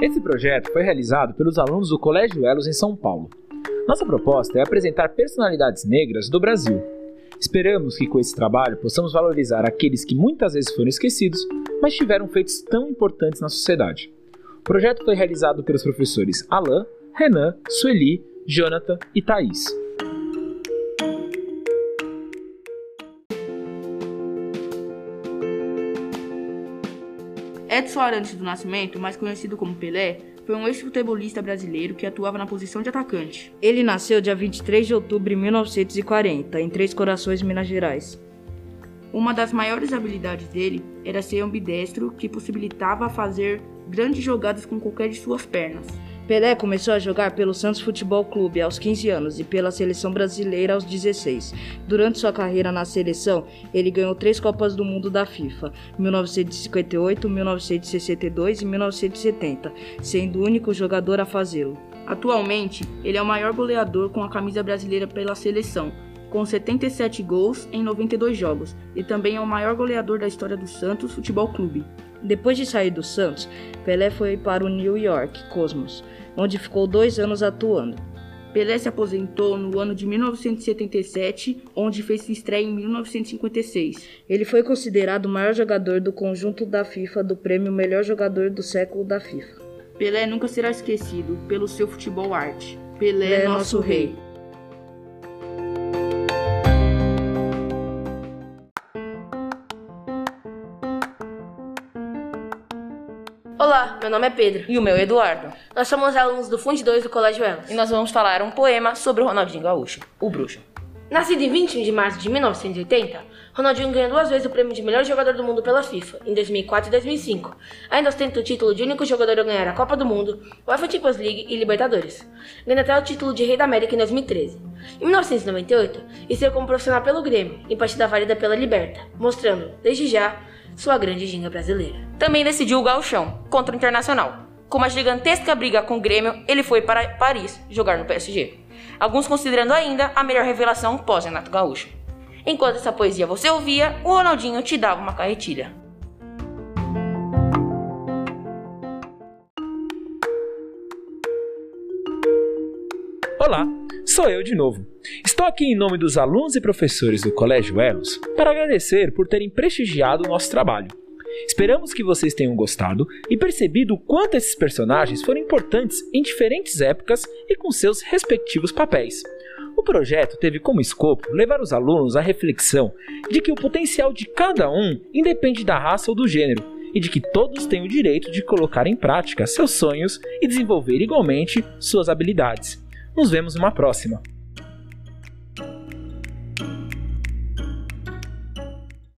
Esse projeto foi realizado pelos alunos do Colégio Elos em São Paulo. Nossa proposta é apresentar personalidades negras do Brasil. Esperamos que com esse trabalho possamos valorizar aqueles que muitas vezes foram esquecidos, mas tiveram feitos tão importantes na sociedade. O projeto foi realizado pelos professores Alain, Renan, Sueli, Jonathan e Thaís. Edson Arantes do Nascimento, mais conhecido como Pelé, foi um ex-futebolista brasileiro que atuava na posição de atacante. Ele nasceu dia 23 de outubro de 1940, em Três Corações, Minas Gerais. Uma das maiores habilidades dele era ser ambidestro, que possibilitava fazer grandes jogadas com qualquer de suas pernas. Pelé começou a jogar pelo Santos Futebol Clube aos 15 anos e pela seleção brasileira aos 16. Durante sua carreira na seleção, ele ganhou três Copas do Mundo da FIFA, 1958, 1962 e 1970, sendo o único jogador a fazê-lo. Atualmente, ele é o maior goleador com a camisa brasileira pela seleção, com 77 gols em 92 jogos, e também é o maior goleador da história do Santos Futebol Clube. Depois de sair do Santos, Pelé foi para o New York Cosmos, onde ficou dois anos atuando. Pelé se aposentou no ano de 1977, onde fez sua estreia em 1956. Ele foi considerado o maior jogador do conjunto da FIFA do prêmio Melhor Jogador do Século da FIFA. Pelé nunca será esquecido pelo seu futebol arte. Pelé, Pelé é nosso rei. rei. Olá, meu nome é Pedro. E o meu é Eduardo. Nós somos alunos do Fundo 2 do Colégio Elas. E nós vamos falar um poema sobre o Ronaldinho Gaúcho, o bruxo. Nascido em 21 de março de 1980, Ronaldinho ganhou duas vezes o prêmio de melhor jogador do mundo pela FIFA, em 2004 e 2005. Ainda ostenta o título de único jogador a ganhar a Copa do Mundo, UEFA Champions League e Libertadores. Ganha até o título de Rei da América em 2013. Em 1998, estreou como profissional pelo Grêmio, em partida válida pela Liberta, mostrando, desde já, sua grande ginga brasileira. Também decidiu o gauchão contra o Internacional. Com uma gigantesca briga com o Grêmio, ele foi para Paris jogar no PSG. Alguns considerando ainda a melhor revelação pós-Renato Gaúcho. Enquanto essa poesia você ouvia, o Ronaldinho te dava uma carretilha. Olá, sou eu de novo. Estou aqui em nome dos alunos e professores do Colégio Elos para agradecer por terem prestigiado o nosso trabalho. Esperamos que vocês tenham gostado e percebido o quanto esses personagens foram importantes em diferentes épocas e com seus respectivos papéis. O projeto teve como escopo levar os alunos à reflexão de que o potencial de cada um independe da raça ou do gênero e de que todos têm o direito de colocar em prática seus sonhos e desenvolver igualmente suas habilidades. Nos vemos numa próxima.